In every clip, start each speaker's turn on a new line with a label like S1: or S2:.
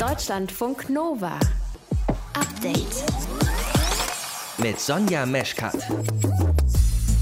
S1: Deutschlandfunk Nova. Update.
S2: Mit Sonja Meschkat.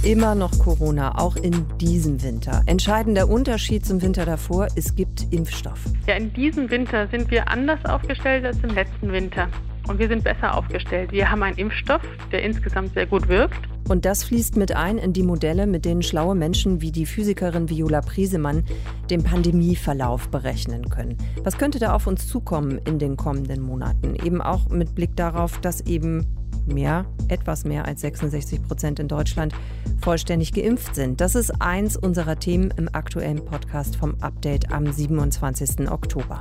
S3: Immer noch Corona, auch in diesem Winter. Entscheidender Unterschied zum Winter davor, es gibt Impfstoff.
S4: Ja, in diesem Winter sind wir anders aufgestellt als im letzten Winter. Und wir sind besser aufgestellt. Wir haben einen Impfstoff, der insgesamt sehr gut wirkt.
S3: Und das fließt mit ein in die Modelle, mit denen schlaue Menschen wie die Physikerin Viola Priesemann den Pandemieverlauf berechnen können. Was könnte da auf uns zukommen in den kommenden Monaten? Eben auch mit Blick darauf, dass eben mehr, etwas mehr als 66 Prozent in Deutschland vollständig geimpft sind. Das ist eins unserer Themen im aktuellen Podcast vom Update am 27. Oktober.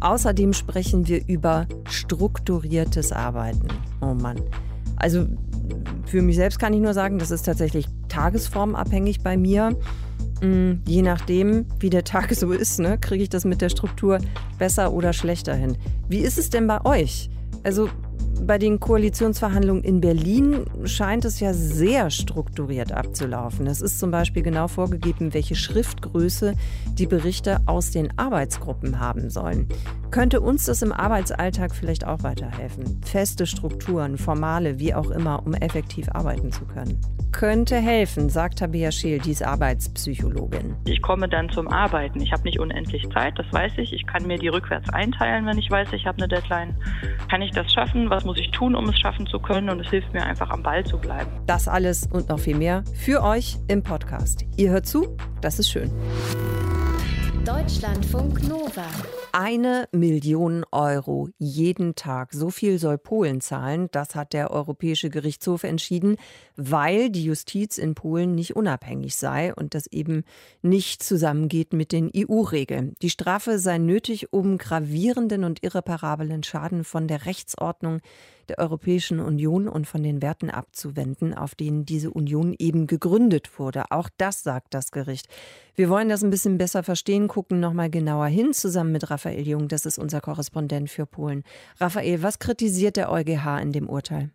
S3: Außerdem sprechen wir über strukturiertes Arbeiten. Oh Mann. Also für mich selbst kann ich nur sagen, das ist tatsächlich tagesformabhängig bei mir. Mm, je nachdem, wie der Tag so ist, ne, kriege ich das mit der Struktur besser oder schlechter hin. Wie ist es denn bei euch? Also bei den Koalitionsverhandlungen in Berlin scheint es ja sehr strukturiert abzulaufen. Es ist zum Beispiel genau vorgegeben, welche Schriftgröße die Berichte aus den Arbeitsgruppen haben sollen. Könnte uns das im Arbeitsalltag vielleicht auch weiterhelfen? Feste Strukturen, formale, wie auch immer, um effektiv arbeiten zu können. Könnte helfen, sagt Tabea Scheel, die ist Arbeitspsychologin.
S5: Ich komme dann zum Arbeiten. Ich habe nicht unendlich Zeit, das weiß ich. Ich kann mir die rückwärts einteilen, wenn ich weiß, ich habe eine Deadline. Kann ich das schaffen? Was muss ich tun, um es schaffen zu können? Und es hilft mir einfach am Ball zu bleiben.
S3: Das alles und noch viel mehr für euch im Podcast. Ihr hört zu, das ist schön.
S1: Deutschlandfunk Nova.
S3: Eine Million Euro jeden Tag. So viel soll Polen zahlen. Das hat der Europäische Gerichtshof entschieden, weil die Justiz in Polen nicht unabhängig sei und das eben nicht zusammengeht mit den EU-Regeln. Die Strafe sei nötig, um gravierenden und irreparablen Schaden von der Rechtsordnung der Europäischen Union und von den Werten abzuwenden, auf denen diese Union eben gegründet wurde. Auch das sagt das Gericht. Wir wollen das ein bisschen besser verstehen, gucken nochmal genauer hin, zusammen mit Raphael Jung, das ist unser Korrespondent für Polen. Raphael, was kritisiert der EuGH in dem Urteil?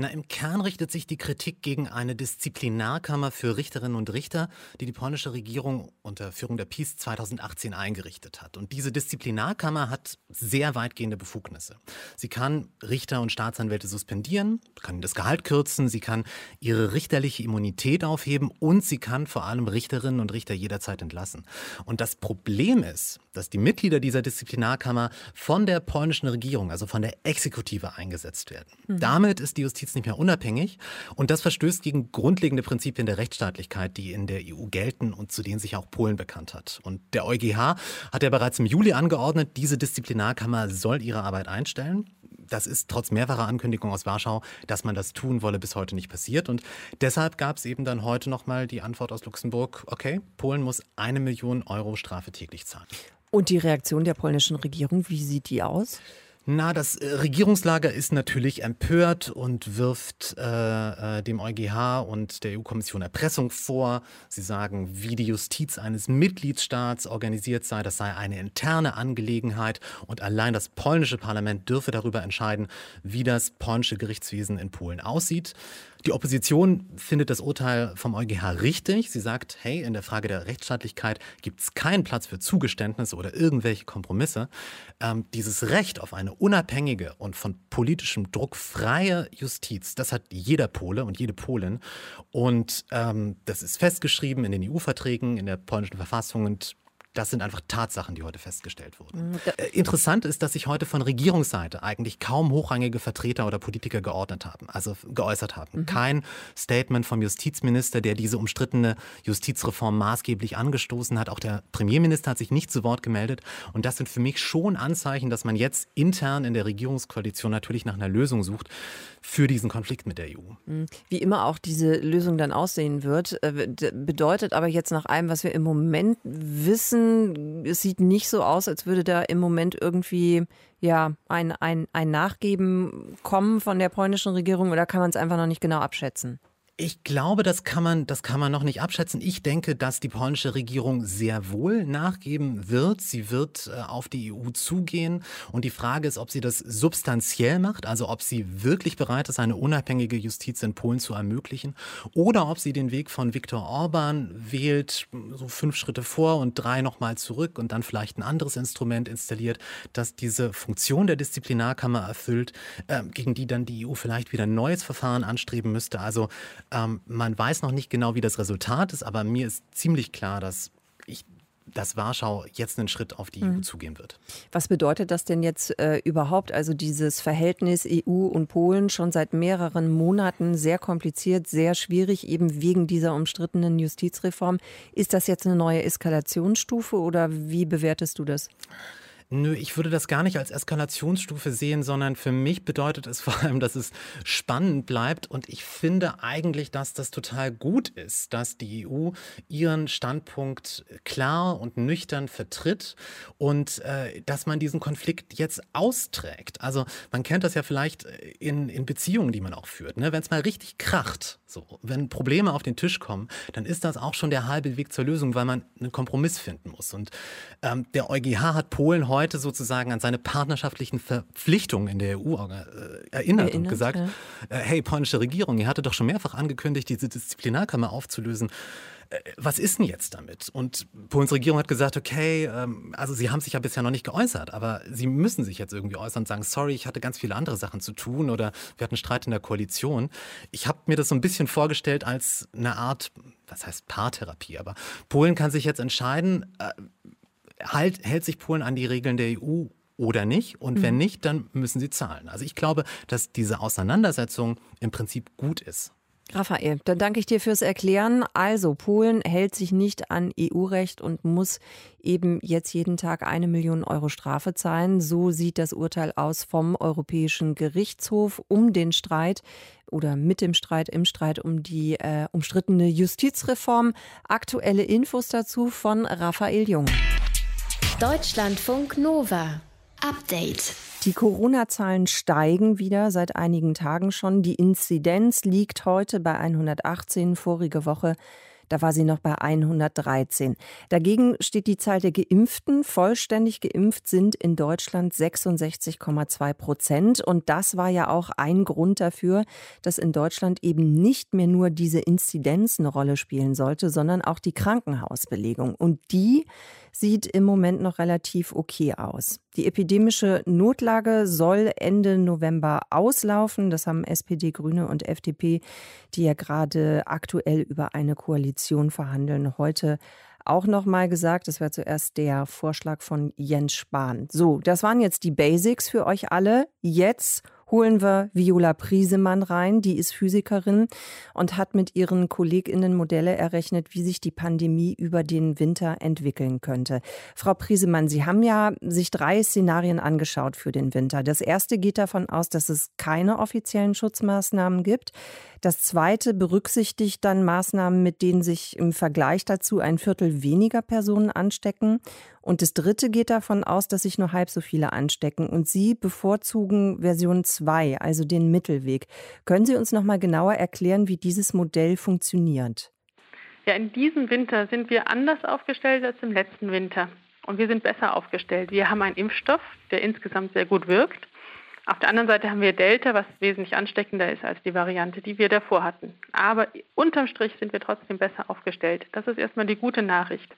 S6: Na, im Kern richtet sich die Kritik gegen eine Disziplinarkammer für Richterinnen und Richter, die die polnische Regierung unter Führung der PiS 2018 eingerichtet hat. Und diese Disziplinarkammer hat sehr weitgehende Befugnisse. Sie kann Richter und Staatsanwälte suspendieren, kann das Gehalt kürzen, sie kann ihre richterliche Immunität aufheben und sie kann vor allem Richterinnen und Richter jederzeit entlassen. Und das Problem ist, dass die Mitglieder dieser Disziplinarkammer von der polnischen Regierung, also von der Exekutive eingesetzt werden. Mhm. Damit ist die Justiz jetzt nicht mehr unabhängig. Und das verstößt gegen grundlegende Prinzipien der Rechtsstaatlichkeit, die in der EU gelten und zu denen sich auch Polen bekannt hat. Und der EuGH hat ja bereits im Juli angeordnet, diese Disziplinarkammer soll ihre Arbeit einstellen. Das ist trotz mehrfacher Ankündigungen aus Warschau, dass man das tun wolle, bis heute nicht passiert. Und deshalb gab es eben dann heute nochmal die Antwort aus Luxemburg, okay, Polen muss eine Million Euro Strafe täglich zahlen.
S3: Und die Reaktion der polnischen Regierung, wie sieht die aus?
S6: Na, das äh, Regierungslager ist natürlich empört und wirft äh, äh dem EuGH und der EU-Kommission Erpressung vor. Sie sagen, wie die Justiz eines Mitgliedstaats organisiert sei, das sei eine interne Angelegenheit und allein das polnische Parlament dürfe darüber entscheiden, wie das polnische Gerichtswesen in Polen aussieht. Die Opposition findet das Urteil vom EuGH richtig. Sie sagt, hey, in der Frage der Rechtsstaatlichkeit gibt es keinen Platz für Zugeständnisse oder irgendwelche Kompromisse. Ähm, dieses Recht auf eine unabhängige und von politischem Druck freie Justiz, das hat jeder Pole und jede Polin. Und ähm, das ist festgeschrieben in den EU-Verträgen, in der polnischen Verfassung und das sind einfach Tatsachen, die heute festgestellt wurden. Mhm. Äh, interessant ist, dass sich heute von Regierungsseite eigentlich kaum hochrangige Vertreter oder Politiker geordnet haben, also geäußert haben. Mhm. Kein Statement vom Justizminister, der diese umstrittene Justizreform maßgeblich angestoßen hat. Auch der Premierminister hat sich nicht zu Wort gemeldet. Und das sind für mich schon Anzeichen, dass man jetzt intern in der Regierungskoalition natürlich nach einer Lösung sucht für diesen Konflikt mit der EU.
S3: Mhm. Wie immer auch diese Lösung dann aussehen wird, äh, bedeutet aber jetzt nach allem, was wir im Moment wissen, es sieht nicht so aus, als würde da im Moment irgendwie ja ein, ein, ein Nachgeben kommen von der polnischen Regierung oder kann man es einfach noch nicht genau abschätzen?
S6: Ich glaube, das kann man, das kann man noch nicht abschätzen. Ich denke, dass die polnische Regierung sehr wohl nachgeben wird. Sie wird äh, auf die EU zugehen. Und die Frage ist, ob sie das substanziell macht, also ob sie wirklich bereit ist, eine unabhängige Justiz in Polen zu ermöglichen, oder ob sie den Weg von Viktor Orban wählt, so fünf Schritte vor und drei nochmal zurück und dann vielleicht ein anderes Instrument installiert, das diese Funktion der Disziplinarkammer erfüllt, äh, gegen die dann die EU vielleicht wieder ein neues Verfahren anstreben müsste. Also ähm, man weiß noch nicht genau, wie das Resultat ist, aber mir ist ziemlich klar, dass ich dass Warschau jetzt einen Schritt auf die mhm. EU zugehen wird.
S3: Was bedeutet das denn jetzt äh, überhaupt? Also dieses Verhältnis EU und Polen schon seit mehreren Monaten sehr kompliziert, sehr schwierig, eben wegen dieser umstrittenen Justizreform. Ist das jetzt eine neue Eskalationsstufe oder wie bewertest du das?
S6: Nö, ich würde das gar nicht als Eskalationsstufe sehen, sondern für mich bedeutet es vor allem, dass es spannend bleibt. Und ich finde eigentlich, dass das total gut ist, dass die EU ihren Standpunkt klar und nüchtern vertritt und äh, dass man diesen Konflikt jetzt austrägt. Also man kennt das ja vielleicht in, in Beziehungen, die man auch führt. Ne? Wenn es mal richtig kracht, so, wenn Probleme auf den Tisch kommen, dann ist das auch schon der halbe Weg zur Lösung, weil man einen Kompromiss finden muss. Und ähm, der EuGH hat Polen heute sozusagen an seine partnerschaftlichen Verpflichtungen in der EU äh, erinnert, erinnert, und gesagt, ja. äh, hey, polnische Regierung, ihr hattet doch schon mehrfach angekündigt, diese Disziplinarkammer aufzulösen. Was ist denn jetzt damit? Und Polens Regierung hat gesagt, okay, ähm, also sie haben sich ja bisher noch nicht geäußert, aber sie müssen sich jetzt irgendwie äußern und sagen, sorry, ich hatte ganz viele andere Sachen zu tun oder wir hatten Streit in der Koalition. Ich habe mir das so ein bisschen vorgestellt als eine Art, was heißt Paartherapie, aber Polen kann sich jetzt entscheiden, äh, halt, hält sich Polen an die Regeln der EU oder nicht. Und wenn mhm. nicht, dann müssen sie zahlen. Also ich glaube, dass diese Auseinandersetzung im Prinzip gut ist.
S3: Raphael, dann danke ich dir fürs Erklären. Also, Polen hält sich nicht an EU-Recht und muss eben jetzt jeden Tag eine Million Euro Strafe zahlen. So sieht das Urteil aus vom Europäischen Gerichtshof um den Streit oder mit dem Streit, im Streit um die äh, umstrittene Justizreform. Aktuelle Infos dazu von Raphael Jung.
S1: Deutschlandfunk Nova. Update.
S3: Die Corona-Zahlen steigen wieder seit einigen Tagen schon. Die Inzidenz liegt heute bei 118, vorige Woche da war sie noch bei 113. Dagegen steht die Zahl der Geimpften. Vollständig geimpft sind in Deutschland 66,2 Prozent. Und das war ja auch ein Grund dafür, dass in Deutschland eben nicht mehr nur diese Inzidenz eine Rolle spielen sollte, sondern auch die Krankenhausbelegung. Und die sieht im Moment noch relativ okay aus. Die epidemische Notlage soll Ende November auslaufen. Das haben SPD, Grüne und FDP, die ja gerade aktuell über eine Koalition verhandeln, heute auch noch mal gesagt. Das wäre zuerst der Vorschlag von Jens Spahn. So, das waren jetzt die Basics für euch alle. Jetzt holen wir Viola Priesemann rein. Die ist Physikerin und hat mit ihren KollegInnen Modelle errechnet, wie sich die Pandemie über den Winter entwickeln könnte. Frau Priesemann, Sie haben ja sich drei Szenarien angeschaut für den Winter. Das erste geht davon aus, dass es keine offiziellen Schutzmaßnahmen gibt. Das zweite berücksichtigt dann Maßnahmen, mit denen sich im Vergleich dazu ein Viertel weniger Personen anstecken. Und das dritte geht davon aus, dass sich nur halb so viele anstecken. Und Sie bevorzugen Version 2, also den Mittelweg. Können Sie uns noch mal genauer erklären, wie dieses Modell funktioniert?
S4: Ja, in diesem Winter sind wir anders aufgestellt als im letzten Winter. Und wir sind besser aufgestellt. Wir haben einen Impfstoff, der insgesamt sehr gut wirkt. Auf der anderen Seite haben wir Delta, was wesentlich ansteckender ist als die Variante, die wir davor hatten. Aber unterm Strich sind wir trotzdem besser aufgestellt. Das ist erstmal die gute Nachricht.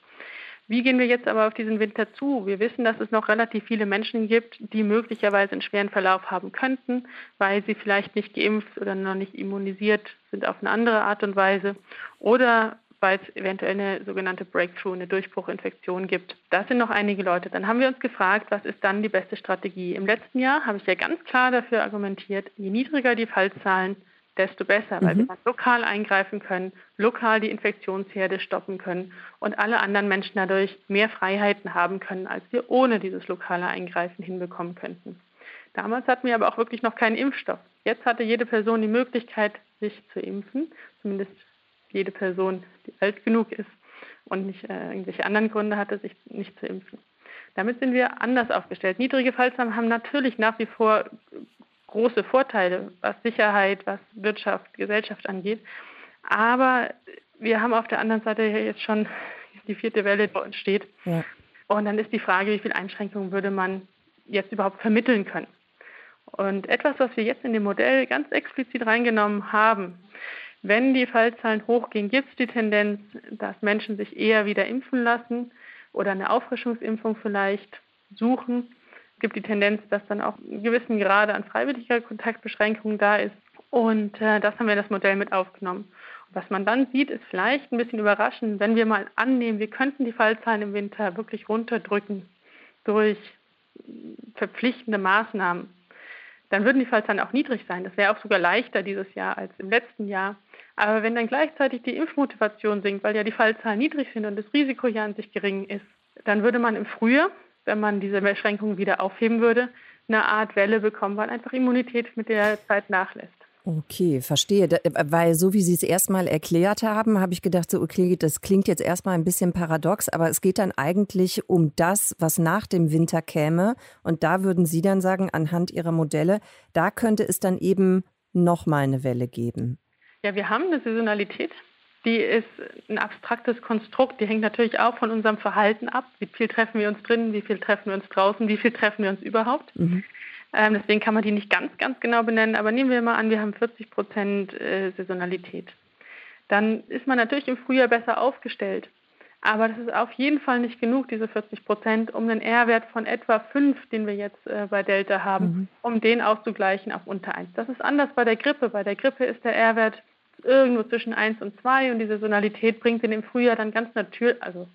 S4: Wie gehen wir jetzt aber auf diesen Winter zu? Wir wissen, dass es noch relativ viele Menschen gibt, die möglicherweise einen schweren Verlauf haben könnten, weil sie vielleicht nicht geimpft oder noch nicht immunisiert sind auf eine andere Art und Weise oder weil es eventuell eine sogenannte Breakthrough, eine Durchbruchinfektion gibt. Das sind noch einige Leute. Dann haben wir uns gefragt, was ist dann die beste Strategie? Im letzten Jahr habe ich ja ganz klar dafür argumentiert, je niedriger die Fallzahlen, desto besser, weil mhm. wir dann lokal eingreifen können, lokal die Infektionsherde stoppen können und alle anderen Menschen dadurch mehr Freiheiten haben können, als wir ohne dieses lokale Eingreifen hinbekommen könnten. Damals hatten wir aber auch wirklich noch keinen Impfstoff. Jetzt hatte jede Person die Möglichkeit, sich zu impfen, zumindest jede Person, die alt genug ist und nicht äh, irgendwelche anderen Gründe hatte, sich nicht zu impfen. Damit sind wir anders aufgestellt. Niedrige Fallzahlen haben natürlich nach wie vor große Vorteile, was Sicherheit, was Wirtschaft, Gesellschaft angeht. Aber wir haben auf der anderen Seite jetzt schon die vierte Welle, die bei uns steht. Ja. Und dann ist die Frage, wie viele Einschränkungen würde man jetzt überhaupt vermitteln können. Und etwas, was wir jetzt in dem Modell ganz explizit reingenommen haben, wenn die Fallzahlen hochgehen, gibt es die Tendenz, dass Menschen sich eher wieder impfen lassen oder eine Auffrischungsimpfung vielleicht suchen. Es gibt die Tendenz, dass dann auch in gewissen Grade an freiwilliger Kontaktbeschränkung da ist. Und äh, das haben wir in das Modell mit aufgenommen. Und was man dann sieht, ist vielleicht ein bisschen überraschend, wenn wir mal annehmen, wir könnten die Fallzahlen im Winter wirklich runterdrücken durch verpflichtende Maßnahmen, dann würden die Fallzahlen auch niedrig sein. Das wäre auch sogar leichter dieses Jahr als im letzten Jahr. Aber wenn dann gleichzeitig die Impfmotivation sinkt, weil ja die Fallzahlen niedrig sind und das Risiko ja an sich gering ist, dann würde man im Frühjahr, wenn man diese Beschränkungen wieder aufheben würde, eine Art Welle bekommen, weil einfach Immunität mit der Zeit nachlässt.
S3: Okay, verstehe. Weil so wie Sie es erstmal erklärt haben, habe ich gedacht, so okay, das klingt jetzt erstmal ein bisschen paradox, aber es geht dann eigentlich um das, was nach dem Winter käme. Und da würden Sie dann sagen, anhand Ihrer Modelle, da könnte es dann eben nochmal eine Welle geben.
S4: Ja, wir haben eine Saisonalität. Die ist ein abstraktes Konstrukt. Die hängt natürlich auch von unserem Verhalten ab. Wie viel treffen wir uns drinnen, wie viel treffen wir uns draußen, wie viel treffen wir uns überhaupt. Mhm. Ähm, deswegen kann man die nicht ganz, ganz genau benennen, aber nehmen wir mal an, wir haben 40 Prozent äh, Saisonalität. Dann ist man natürlich im Frühjahr besser aufgestellt. Aber das ist auf jeden Fall nicht genug, diese 40 Prozent, um einen R-Wert von etwa 5, den wir jetzt äh, bei Delta haben, mhm. um den auszugleichen auf unter 1. Das ist anders bei der Grippe. Bei der Grippe ist der R-Wert irgendwo zwischen 1 und 2 und die Saisonalität bringt ihn im Frühjahr dann ganz natürlich, also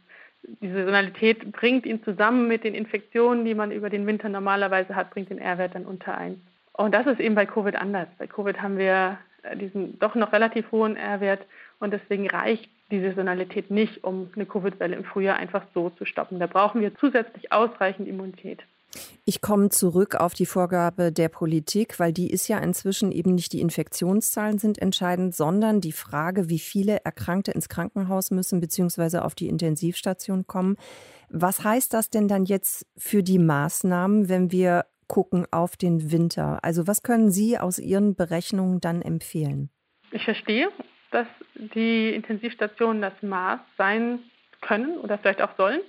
S4: die Saisonalität bringt ihn zusammen mit den Infektionen, die man über den Winter normalerweise hat, bringt den R-Wert dann unter 1. Und das ist eben bei Covid anders. Bei Covid haben wir äh, diesen doch noch relativ hohen R-Wert und deswegen reicht die Saisonalität nicht, um eine Covid-Welle im Frühjahr einfach so zu stoppen. Da brauchen wir zusätzlich ausreichend Immunität.
S3: Ich komme zurück auf die Vorgabe der Politik, weil die ist ja inzwischen eben nicht die Infektionszahlen sind entscheidend, sondern die Frage, wie viele Erkrankte ins Krankenhaus müssen bzw. auf die Intensivstation kommen. Was heißt das denn dann jetzt für die Maßnahmen, wenn wir gucken auf den Winter? Also was können Sie aus Ihren Berechnungen dann empfehlen?
S4: Ich verstehe, dass die Intensivstationen das Maß sein können oder vielleicht auch sollen.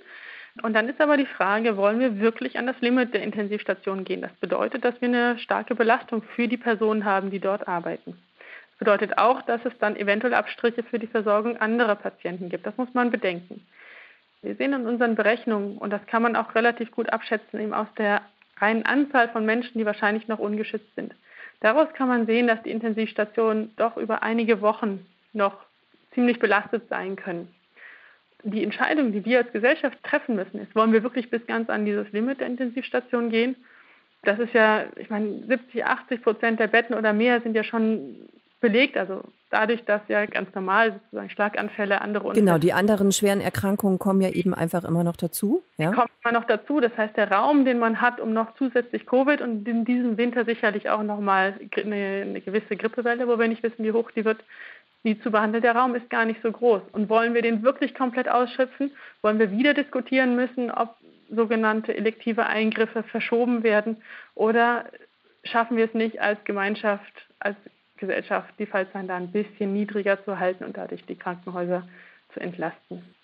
S4: Und dann ist aber die Frage, wollen wir wirklich an das Limit der Intensivstation gehen? Das bedeutet, dass wir eine starke Belastung für die Personen haben, die dort arbeiten. Das bedeutet auch, dass es dann eventuell Abstriche für die Versorgung anderer Patienten gibt. Das muss man bedenken. Wir sehen in unseren Berechnungen, und das kann man auch relativ gut abschätzen, eben aus der reinen Anzahl von Menschen, die wahrscheinlich noch ungeschützt sind. Daraus kann man sehen, dass die Intensivstationen doch über einige Wochen noch ziemlich belastet sein können die Entscheidung, die wir als Gesellschaft treffen müssen, ist, wollen wir wirklich bis ganz an dieses Limit der Intensivstation gehen? Das ist ja, ich meine, 70, 80 Prozent der Betten oder mehr sind ja schon belegt. Also dadurch, dass ja ganz normal sozusagen Schlaganfälle, andere
S3: Unfälle. Genau, die anderen schweren Erkrankungen kommen ja eben einfach immer noch dazu.
S4: Ja? Die kommen immer noch dazu. Das heißt, der Raum, den man hat, um noch zusätzlich Covid und in diesem Winter sicherlich auch nochmal eine, eine gewisse Grippewelle, wo wir nicht wissen, wie hoch die wird, die zu behandeln. Der Raum ist gar nicht so groß. Und wollen wir den wirklich komplett ausschöpfen? Wollen wir wieder diskutieren müssen, ob sogenannte elektive Eingriffe verschoben werden? Oder schaffen wir es nicht als Gemeinschaft, als Gesellschaft, die Fallzahlen da ein bisschen niedriger zu halten und dadurch die Krankenhäuser zu entlasten?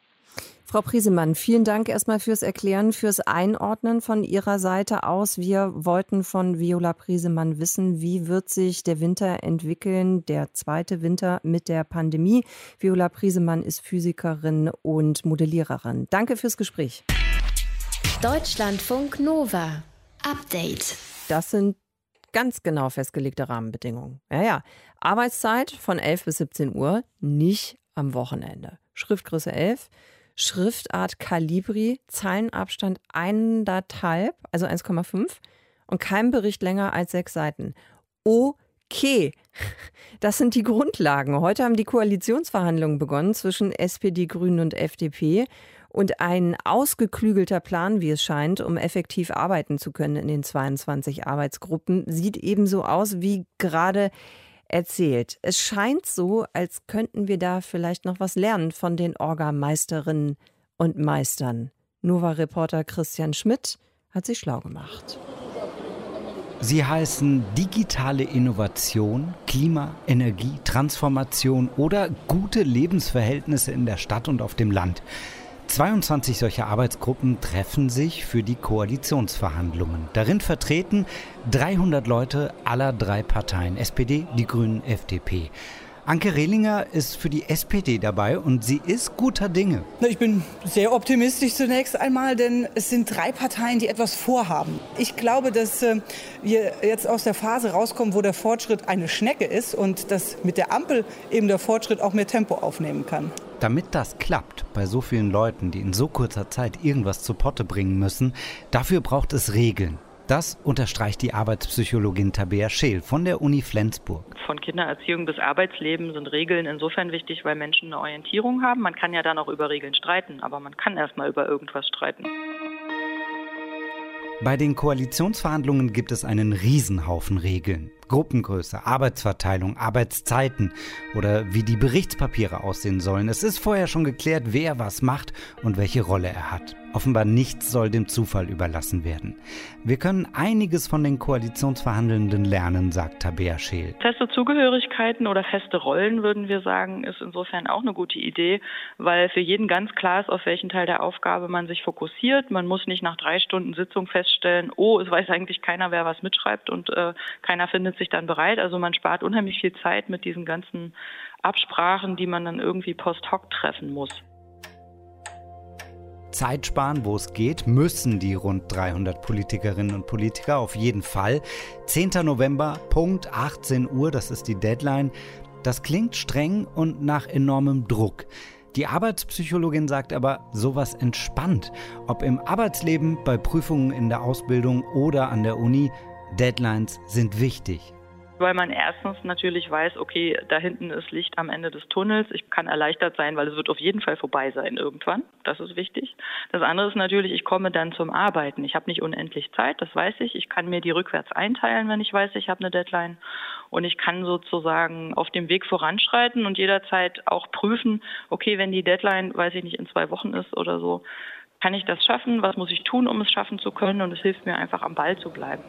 S3: Frau Priesemann, vielen Dank erstmal fürs Erklären, fürs Einordnen von Ihrer Seite aus. Wir wollten von Viola Priesemann wissen, wie wird sich der Winter entwickeln, der zweite Winter mit der Pandemie. Viola Priesemann ist Physikerin und Modelliererin. Danke fürs Gespräch.
S1: Deutschlandfunk Nova. Update.
S3: Das sind ganz genau festgelegte Rahmenbedingungen. Ja, ja. Arbeitszeit von 11 bis 17 Uhr, nicht am Wochenende. Schriftgröße 11. Schriftart Calibri, Zeilenabstand eineinhalb, also 1,5 und kein Bericht länger als sechs Seiten. Okay, das sind die Grundlagen. Heute haben die Koalitionsverhandlungen begonnen zwischen SPD, Grünen und FDP. Und ein ausgeklügelter Plan, wie es scheint, um effektiv arbeiten zu können in den 22 Arbeitsgruppen, sieht ebenso aus wie gerade erzählt. Es scheint so, als könnten wir da vielleicht noch was lernen von den Orgameisterinnen und Meistern. Nova-Reporter Christian Schmidt hat sich schlau gemacht.
S7: Sie heißen digitale Innovation, Klima, Energie, Transformation oder gute Lebensverhältnisse in der Stadt und auf dem Land. 22 solcher Arbeitsgruppen treffen sich für die Koalitionsverhandlungen. Darin vertreten 300 Leute aller drei Parteien, SPD, die Grünen, FDP. Anke Rehlinger ist für die SPD dabei und sie ist guter Dinge.
S8: Ich bin sehr optimistisch zunächst einmal, denn es sind drei Parteien, die etwas vorhaben. Ich glaube, dass äh, wir jetzt aus der Phase rauskommen, wo der Fortschritt eine Schnecke ist und dass mit der Ampel eben der Fortschritt auch mehr Tempo aufnehmen kann.
S7: Damit das klappt, bei so vielen Leuten, die in so kurzer Zeit irgendwas zu Potte bringen müssen, dafür braucht es Regeln. Das unterstreicht die Arbeitspsychologin Tabea Scheel von der Uni Flensburg.
S5: Von Kindererziehung bis Arbeitsleben sind Regeln insofern wichtig, weil Menschen eine Orientierung haben. Man kann ja dann auch über Regeln streiten, aber man kann erstmal über irgendwas streiten.
S7: Bei den Koalitionsverhandlungen gibt es einen Riesenhaufen Regeln. Gruppengröße, Arbeitsverteilung, Arbeitszeiten oder wie die Berichtspapiere aussehen sollen. Es ist vorher schon geklärt, wer was macht und welche Rolle er hat. Offenbar nichts soll dem Zufall überlassen werden. Wir können einiges von den Koalitionsverhandelnden lernen, sagt Tabea Scheel.
S5: Feste Zugehörigkeiten oder feste Rollen, würden wir sagen, ist insofern auch eine gute Idee, weil für jeden ganz klar ist, auf welchen Teil der Aufgabe man sich fokussiert. Man muss nicht nach drei Stunden Sitzung feststellen, oh, es weiß eigentlich keiner, wer was mitschreibt und äh, keiner findet sich dann bereit. Also man spart unheimlich viel Zeit mit diesen ganzen Absprachen, die man dann irgendwie post hoc treffen muss.
S7: Zeit sparen, wo es geht, müssen die rund 300 Politikerinnen und Politiker auf jeden Fall. 10. November, Punkt 18 Uhr, das ist die Deadline. Das klingt streng und nach enormem Druck. Die Arbeitspsychologin sagt aber, sowas entspannt. Ob im Arbeitsleben, bei Prüfungen in der Ausbildung oder an der Uni, Deadlines sind wichtig
S5: weil man erstens natürlich weiß, okay, da hinten ist Licht am Ende des Tunnels. Ich kann erleichtert sein, weil es wird auf jeden Fall vorbei sein irgendwann. Das ist wichtig. Das andere ist natürlich, ich komme dann zum Arbeiten. Ich habe nicht unendlich Zeit, das weiß ich. Ich kann mir die rückwärts einteilen, wenn ich weiß, ich habe eine Deadline. Und ich kann sozusagen auf dem Weg voranschreiten und jederzeit auch prüfen, okay, wenn die Deadline, weiß ich nicht, in zwei Wochen ist oder so, kann ich das schaffen? Was muss ich tun, um es schaffen zu können? Und es hilft mir einfach am Ball zu bleiben.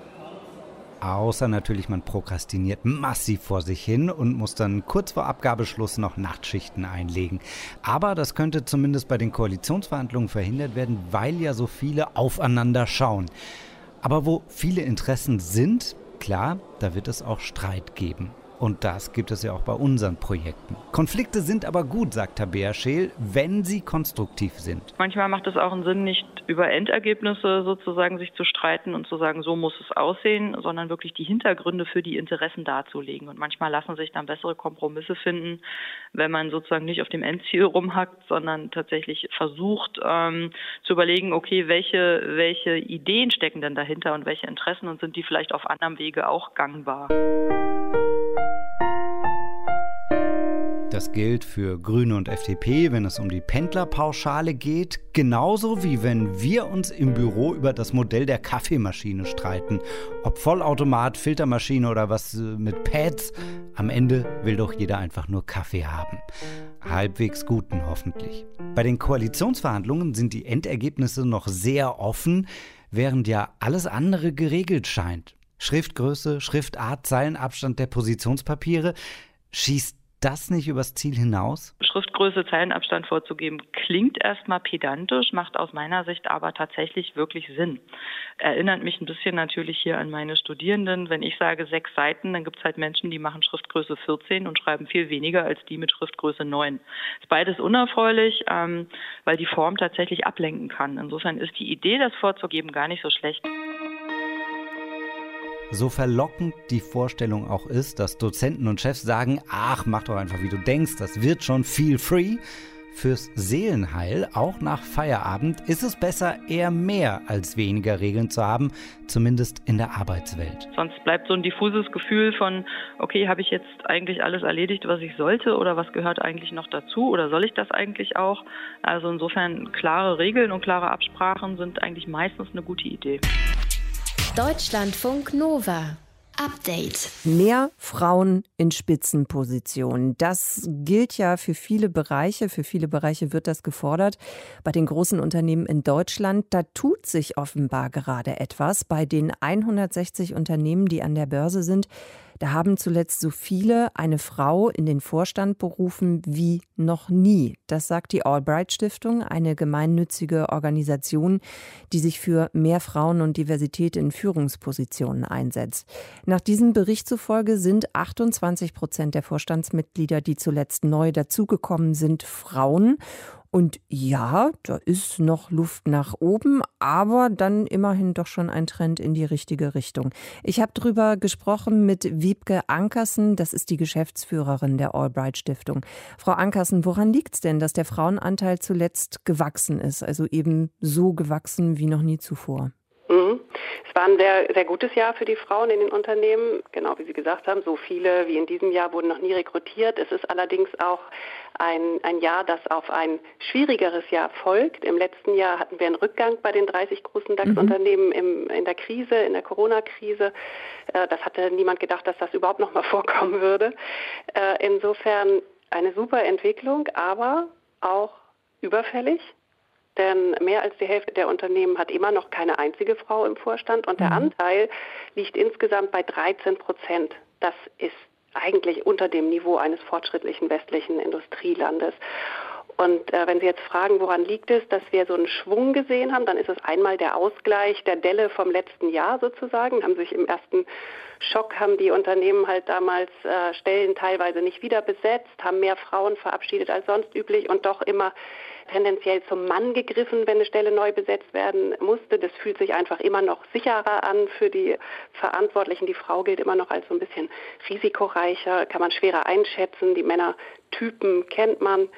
S7: Außer natürlich, man prokrastiniert massiv vor sich hin und muss dann kurz vor Abgabeschluss noch Nachtschichten einlegen. Aber das könnte zumindest bei den Koalitionsverhandlungen verhindert werden, weil ja so viele aufeinander schauen. Aber wo viele Interessen sind, klar, da wird es auch Streit geben. Und das gibt es ja auch bei unseren Projekten. Konflikte sind aber gut, sagt Tabea Scheel, wenn sie konstruktiv sind.
S5: Manchmal macht es auch einen Sinn, nicht über Endergebnisse sozusagen sich zu streiten und zu sagen, so muss es aussehen, sondern wirklich die Hintergründe für die Interessen darzulegen. Und manchmal lassen sich dann bessere Kompromisse finden, wenn man sozusagen nicht auf dem Endziel rumhackt, sondern tatsächlich versucht ähm, zu überlegen, okay, welche, welche Ideen stecken denn dahinter und welche Interessen und sind die vielleicht auf anderem Wege auch gangbar.
S7: Das gilt für Grüne und FDP, wenn es um die Pendlerpauschale geht, genauso wie wenn wir uns im Büro über das Modell der Kaffeemaschine streiten. Ob Vollautomat, Filtermaschine oder was äh, mit Pads, am Ende will doch jeder einfach nur Kaffee haben. Halbwegs guten hoffentlich. Bei den Koalitionsverhandlungen sind die Endergebnisse noch sehr offen, während ja alles andere geregelt scheint. Schriftgröße, Schriftart, Zeilenabstand der Positionspapiere. Schießt das nicht übers Ziel hinaus?
S5: Schriftgröße, Zeilenabstand vorzugeben, klingt erstmal pedantisch, macht aus meiner Sicht aber tatsächlich wirklich Sinn. Erinnert mich ein bisschen natürlich hier an meine Studierenden. Wenn ich sage sechs Seiten, dann gibt es halt Menschen, die machen Schriftgröße 14 und schreiben viel weniger als die mit Schriftgröße 9. Ist beides unerfreulich, ähm, weil die Form tatsächlich ablenken kann. Insofern ist die Idee, das vorzugeben, gar nicht so schlecht.
S7: So verlockend die Vorstellung auch ist, dass Dozenten und Chefs sagen, ach, mach doch einfach wie du denkst, das wird schon feel free. Fürs Seelenheil, auch nach Feierabend, ist es besser, eher mehr als weniger Regeln zu haben, zumindest in der Arbeitswelt.
S5: Sonst bleibt so ein diffuses Gefühl von, okay, habe ich jetzt eigentlich alles erledigt, was ich sollte oder was gehört eigentlich noch dazu oder soll ich das eigentlich auch? Also insofern klare Regeln und klare Absprachen sind eigentlich meistens eine gute Idee.
S1: Deutschlandfunk Nova Update.
S3: Mehr Frauen in Spitzenpositionen. Das gilt ja für viele Bereiche. Für viele Bereiche wird das gefordert. Bei den großen Unternehmen in Deutschland, da tut sich offenbar gerade etwas. Bei den 160 Unternehmen, die an der Börse sind, da haben zuletzt so viele eine Frau in den Vorstand berufen wie noch nie. Das sagt die Albright Stiftung, eine gemeinnützige Organisation, die sich für mehr Frauen und Diversität in Führungspositionen einsetzt. Nach diesem Bericht zufolge sind 28 Prozent der Vorstandsmitglieder, die zuletzt neu dazugekommen sind, Frauen. Und ja, da ist noch Luft nach oben, aber dann immerhin doch schon ein Trend in die richtige Richtung. Ich habe darüber gesprochen mit Wiebke Ankersen, das ist die Geschäftsführerin der Albright Stiftung. Frau Ankersen, woran liegt es denn, dass der Frauenanteil zuletzt gewachsen ist, also eben so gewachsen wie noch nie zuvor?
S9: Mhm. Es war ein sehr, sehr gutes Jahr für die Frauen in den Unternehmen. Genau wie Sie gesagt haben, so viele wie in diesem Jahr wurden noch nie rekrutiert. Es ist allerdings auch ein, ein Jahr, das auf ein schwierigeres Jahr folgt. Im letzten Jahr hatten wir einen Rückgang bei den 30 großen DAX-Unternehmen mhm. in der Krise, in der Corona-Krise. Äh, das hatte niemand gedacht, dass das überhaupt noch mal vorkommen würde. Äh, insofern eine super Entwicklung, aber auch überfällig. Denn mehr als die Hälfte der Unternehmen hat immer noch keine einzige Frau im Vorstand und der mhm. Anteil liegt insgesamt bei 13 Prozent. Das ist eigentlich unter dem Niveau eines fortschrittlichen westlichen Industrielandes. Und äh, wenn Sie jetzt fragen, woran liegt es, dass wir so einen Schwung gesehen haben, dann ist es einmal der Ausgleich der Delle vom letzten Jahr sozusagen. Haben sich im ersten Schock haben die Unternehmen halt damals äh, Stellen teilweise nicht wieder besetzt, haben mehr Frauen verabschiedet als sonst üblich und doch immer tendenziell zum Mann gegriffen, wenn eine Stelle neu besetzt werden musste. Das fühlt sich einfach immer noch sicherer an für die Verantwortlichen. Die Frau gilt immer noch als so ein bisschen risikoreicher, kann man schwerer einschätzen. Die Männertypen kennt man.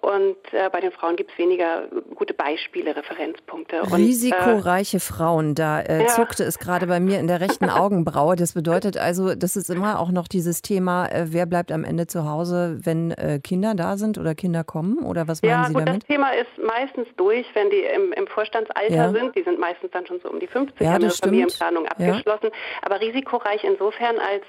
S9: Und äh, bei den Frauen gibt es weniger gute Beispiele, Referenzpunkte. Und,
S3: Risikoreiche äh, Frauen, da äh, ja. zuckte es gerade bei mir in der rechten Augenbraue. Das bedeutet also, das ist immer auch noch dieses Thema, äh, wer bleibt am Ende zu Hause, wenn äh, Kinder da sind oder Kinder kommen? Oder was meinen
S9: ja,
S3: Sie
S9: gut,
S3: damit?
S9: Das Thema ist meistens durch, wenn die im, im Vorstandsalter ja. sind. Die sind meistens dann schon so um die 50, ja, haben ihre Familienplanung abgeschlossen. Aber risikoreich insofern, als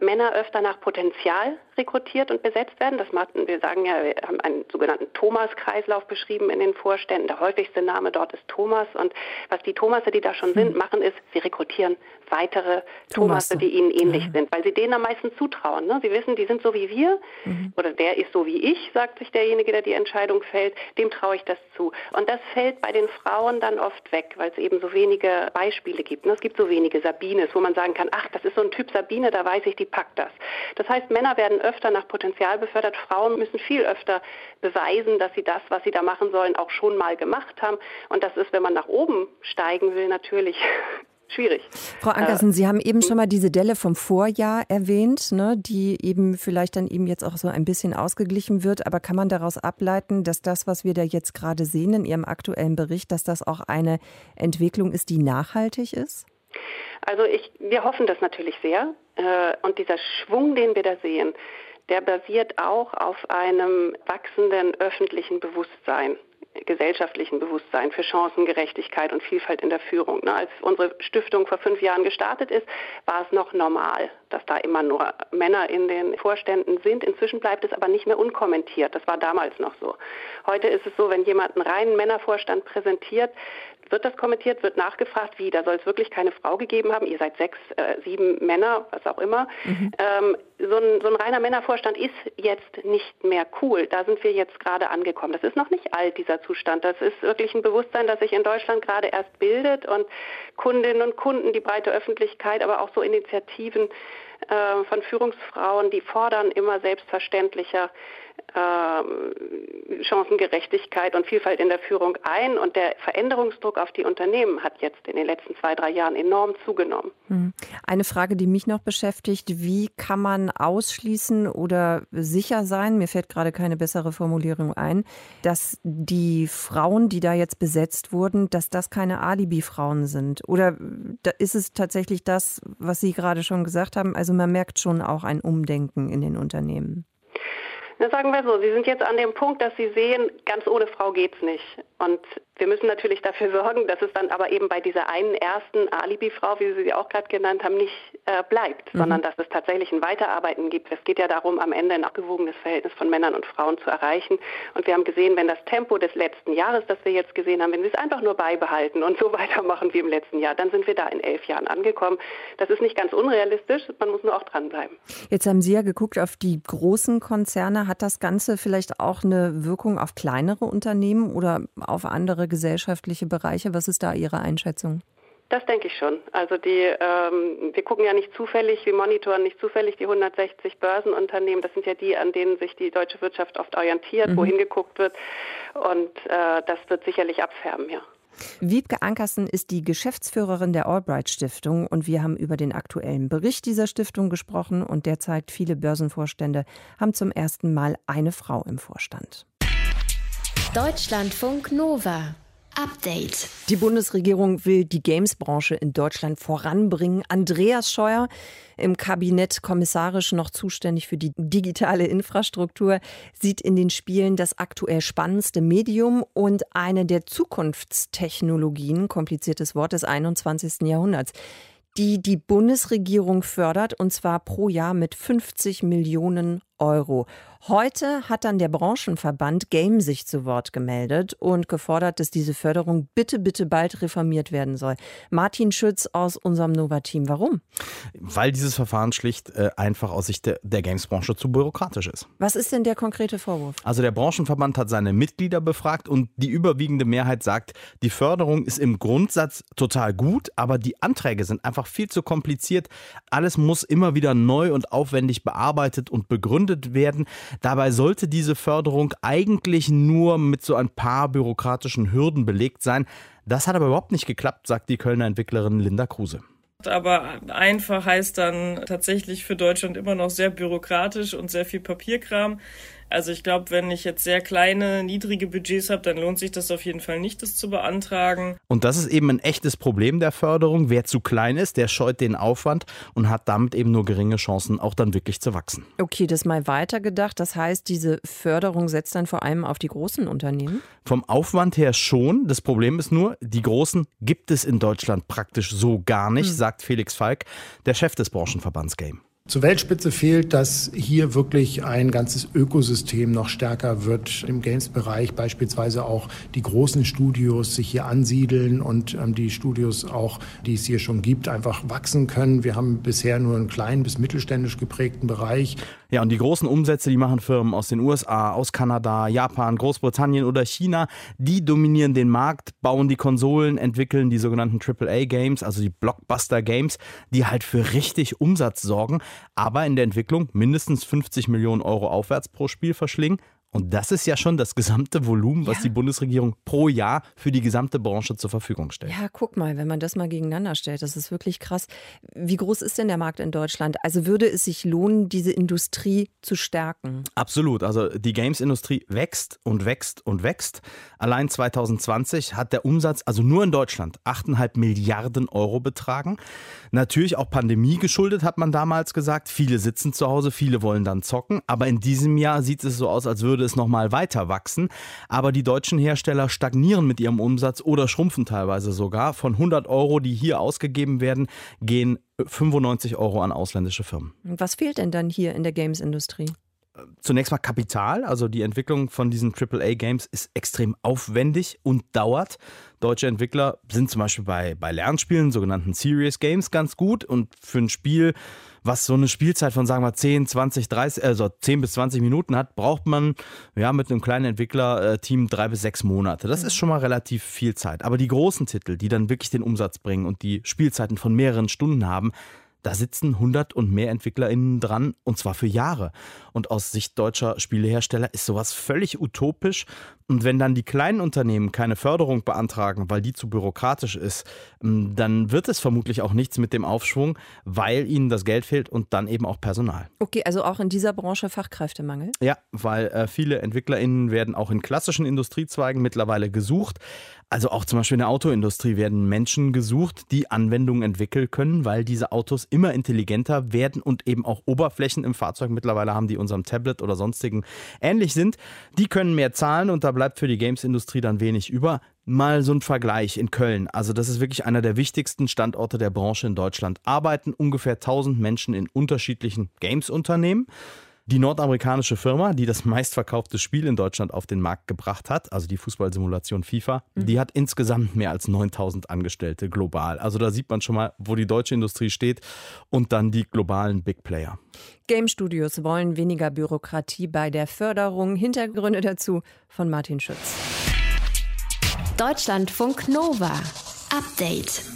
S9: Männer öfter nach Potenzial rekrutiert und besetzt werden. Das machten, wir sagen ja, wir haben einen sogenannten Thomas-Kreislauf beschrieben in den Vorständen. Der häufigste Name dort ist Thomas. Und was die Thomasse, die da schon sind, hm. machen, ist, sie rekrutieren weitere Thomasse, die ihnen ähnlich ja. sind, weil sie denen am meisten zutrauen. Ne? Sie wissen, die sind so wie wir mhm. oder der ist so wie ich, sagt sich derjenige, der die Entscheidung fällt, dem traue ich das zu. Und das fällt bei den Frauen dann oft weg, weil es eben so wenige Beispiele gibt. Ne? Es gibt so wenige Sabines, wo man sagen kann, ach, das ist so ein Typ Sabine, da weiß ich, die packt das. Das heißt, Männer werden öfter nach Potenzial befördert, Frauen müssen viel öfter beweisen, dass sie das, was sie da machen sollen, auch schon mal gemacht haben. Und das ist, wenn man nach oben steigen will, natürlich schwierig.
S3: Frau Ankersen, äh, Sie haben eben schon mal diese Delle vom Vorjahr erwähnt, ne, die eben vielleicht dann eben jetzt auch so ein bisschen ausgeglichen wird. Aber kann man daraus ableiten, dass das, was wir da jetzt gerade sehen in Ihrem aktuellen Bericht, dass das auch eine Entwicklung ist, die nachhaltig ist?
S9: Also ich, wir hoffen das natürlich sehr. Äh, und dieser Schwung, den wir da sehen, der basiert auch auf einem wachsenden öffentlichen Bewusstsein gesellschaftlichen Bewusstsein für Chancengerechtigkeit und Vielfalt in der Führung. Als unsere Stiftung vor fünf Jahren gestartet ist, war es noch normal, dass da immer nur Männer in den Vorständen sind. Inzwischen bleibt es aber nicht mehr unkommentiert. Das war damals noch so. Heute ist es so, wenn jemand einen reinen Männervorstand präsentiert, wird das kommentiert, wird nachgefragt, wie, da soll es wirklich keine Frau gegeben haben, ihr seid sechs, äh, sieben Männer, was auch immer. Mhm. Ähm, so, ein, so ein reiner Männervorstand ist jetzt nicht mehr cool. Da sind wir jetzt gerade angekommen. Das ist noch nicht alt, dieser Zustand. Das ist wirklich ein Bewusstsein, das sich in Deutschland gerade erst bildet und Kundinnen und Kunden, die breite Öffentlichkeit, aber auch so Initiativen äh, von Führungsfrauen, die fordern immer selbstverständlicher äh, Chancengerechtigkeit und Vielfalt in der Führung ein. Und der Veränderungsdruck auf die Unternehmen hat jetzt in den letzten zwei, drei Jahren enorm zugenommen.
S3: Hm. Eine Frage, die mich noch beschäftigt, wie kann man ausschließen oder sicher sein, mir fällt gerade keine bessere Formulierung ein, dass die Frauen, die da jetzt besetzt wurden, dass das keine Alibi-Frauen sind? Oder ist es tatsächlich das, was Sie gerade schon gesagt haben? Also man merkt schon auch ein Umdenken in den Unternehmen.
S9: Na, sagen wir so, Sie sind jetzt an dem Punkt, dass Sie sehen, ganz ohne Frau geht's nicht. Und Wir müssen natürlich dafür sorgen, dass es dann aber eben bei dieser einen ersten Alibi-Frau, wie Sie sie auch gerade genannt haben, nicht äh, bleibt, mhm. sondern dass es tatsächlich ein Weiterarbeiten gibt. Es geht ja darum, am Ende ein abgewogenes Verhältnis von Männern und Frauen zu erreichen. Und wir haben gesehen, wenn das Tempo des letzten Jahres, das wir jetzt gesehen haben, wenn wir es einfach nur beibehalten und so weitermachen wie im letzten Jahr, dann sind wir da in elf Jahren angekommen. Das ist nicht ganz unrealistisch, man muss nur auch dranbleiben.
S3: Jetzt haben Sie ja geguckt auf die großen Konzerne. Hat das Ganze vielleicht auch eine Wirkung auf kleinere Unternehmen oder auf andere gesellschaftliche Bereiche? Was ist da Ihre Einschätzung?
S9: Das denke ich schon. Also die, ähm, wir gucken ja nicht zufällig, wir monitoren nicht zufällig die 160 Börsenunternehmen. Das sind ja die, an denen sich die deutsche Wirtschaft oft orientiert, mhm. wohin geguckt wird. Und äh, das wird sicherlich abfärben, ja.
S3: Wiebke Ankersen ist die Geschäftsführerin der Albright Stiftung und wir haben über den aktuellen Bericht dieser Stiftung gesprochen und der zeigt, viele Börsenvorstände haben zum ersten Mal eine Frau im Vorstand.
S1: Deutschlandfunk Nova. Update.
S3: Die Bundesregierung will die Games-Branche in Deutschland voranbringen. Andreas Scheuer, im Kabinett kommissarisch noch zuständig für die digitale Infrastruktur, sieht in den Spielen das aktuell spannendste Medium und eine der Zukunftstechnologien, kompliziertes Wort des 21. Jahrhunderts die die Bundesregierung fördert, und zwar pro Jahr mit 50 Millionen Euro. Heute hat dann der Branchenverband Game sich zu Wort gemeldet und gefordert, dass diese Förderung bitte, bitte bald reformiert werden soll. Martin Schütz aus unserem Nova-Team. Warum?
S10: Weil dieses Verfahren schlicht äh, einfach aus Sicht der, der Games-Branche zu bürokratisch ist.
S3: Was ist denn der konkrete Vorwurf?
S10: Also der Branchenverband hat seine Mitglieder befragt und die überwiegende Mehrheit sagt, die Förderung ist im Grundsatz total gut, aber die Anträge sind einfach viel zu kompliziert. Alles muss immer wieder neu und aufwendig bearbeitet und begründet werden. Dabei sollte diese Förderung eigentlich nur mit so ein paar bürokratischen Hürden belegt sein. Das hat aber überhaupt nicht geklappt, sagt die Kölner Entwicklerin Linda Kruse.
S11: Aber einfach heißt dann tatsächlich für Deutschland immer noch sehr bürokratisch und sehr viel Papierkram. Also ich glaube, wenn ich jetzt sehr kleine, niedrige Budgets habe, dann lohnt sich das auf jeden Fall nicht, das zu beantragen.
S10: Und das ist eben ein echtes Problem der Förderung. Wer zu klein ist, der scheut den Aufwand und hat damit eben nur geringe Chancen, auch dann wirklich zu wachsen.
S3: Okay, das mal weitergedacht. Das heißt, diese Förderung setzt dann vor allem auf die großen Unternehmen?
S10: Vom Aufwand her schon. Das Problem ist nur, die großen gibt es in Deutschland praktisch so gar nicht, hm. sagt Felix Falk, der Chef des Branchenverbands Game.
S12: Zur Weltspitze fehlt, dass hier wirklich ein ganzes Ökosystem noch stärker wird im Games-Bereich, beispielsweise auch die großen Studios sich hier ansiedeln und ähm, die Studios auch, die es hier schon gibt, einfach wachsen können. Wir haben bisher nur einen kleinen bis mittelständisch geprägten Bereich.
S10: Ja, und die großen Umsätze, die machen Firmen aus den USA, aus Kanada, Japan, Großbritannien oder China. Die dominieren den Markt, bauen die Konsolen, entwickeln die sogenannten AAA-Games, also die Blockbuster-Games, die halt für richtig Umsatz sorgen, aber in der Entwicklung mindestens 50 Millionen Euro aufwärts pro Spiel verschlingen. Und das ist ja schon das gesamte Volumen, was ja. die Bundesregierung pro Jahr für die gesamte Branche zur Verfügung stellt.
S3: Ja, guck mal, wenn man das mal gegeneinander stellt, das ist wirklich krass. Wie groß ist denn der Markt in Deutschland? Also würde es sich lohnen, diese Industrie zu stärken?
S10: Absolut. Also die Games-Industrie wächst und wächst und wächst. Allein 2020 hat der Umsatz, also nur in Deutschland, 8,5 Milliarden Euro betragen. Natürlich auch Pandemie geschuldet, hat man damals gesagt. Viele sitzen zu Hause, viele wollen dann zocken. Aber in diesem Jahr sieht es so aus, als würde es nochmal weiter wachsen. Aber die deutschen Hersteller stagnieren mit ihrem Umsatz oder schrumpfen teilweise sogar. Von 100 Euro, die hier ausgegeben werden, gehen 95 Euro an ausländische Firmen.
S3: Was fehlt denn dann hier in der Games-Industrie?
S10: Zunächst mal Kapital, also die Entwicklung von diesen AAA-Games ist extrem aufwendig und dauert. Deutsche Entwickler sind zum Beispiel bei, bei Lernspielen, sogenannten Serious Games, ganz gut und für ein Spiel was so eine Spielzeit von, sagen wir, 10, 20, 30, also 10 bis 20 Minuten hat, braucht man ja mit einem kleinen Entwicklerteam drei bis sechs Monate. Das ist schon mal relativ viel Zeit. Aber die großen Titel, die dann wirklich den Umsatz bringen und die Spielzeiten von mehreren Stunden haben, da sitzen 100 und mehr EntwicklerInnen dran und zwar für Jahre. Und aus Sicht deutscher Spielehersteller ist sowas völlig utopisch. Und wenn dann die kleinen Unternehmen keine Förderung beantragen, weil die zu bürokratisch ist, ähm, dann wird es vermutlich auch nichts mit dem Aufschwung, weil ihnen das Geld fehlt und dann eben auch Personal.
S3: Okay, also auch in dieser Branche Fachkräftemangel?
S10: Ja, weil äh, viele EntwicklerInnen werden auch in klassischen Industriezweigen mittlerweile gesucht. Also auch zum Beispiel in der Autoindustrie werden Menschen gesucht, die Anwendungen entwickeln können, weil diese Autos immer intelligenter werden und eben auch Oberflächen im Fahrzeug mittlerweile haben, die unserem Tablet oder sonstigen ähnlich sind. Die können mehr zahlen und da bleibt für die Games-Industrie dann wenig über. Mal so ein Vergleich in Köln. Also das ist wirklich einer der wichtigsten Standorte der Branche in Deutschland. Arbeiten ungefähr 1000 Menschen in unterschiedlichen Games-Unternehmen. Die nordamerikanische Firma, die das meistverkaufte Spiel in Deutschland auf den Markt gebracht hat, also die Fußballsimulation FIFA, mhm. die hat insgesamt mehr als 9000 Angestellte global. Also da sieht man schon mal, wo die deutsche Industrie steht und dann die globalen Big Player.
S3: Game Studios wollen weniger Bürokratie bei der Förderung. Hintergründe dazu von Martin Schütz.
S1: Deutschlandfunk Nova. Update.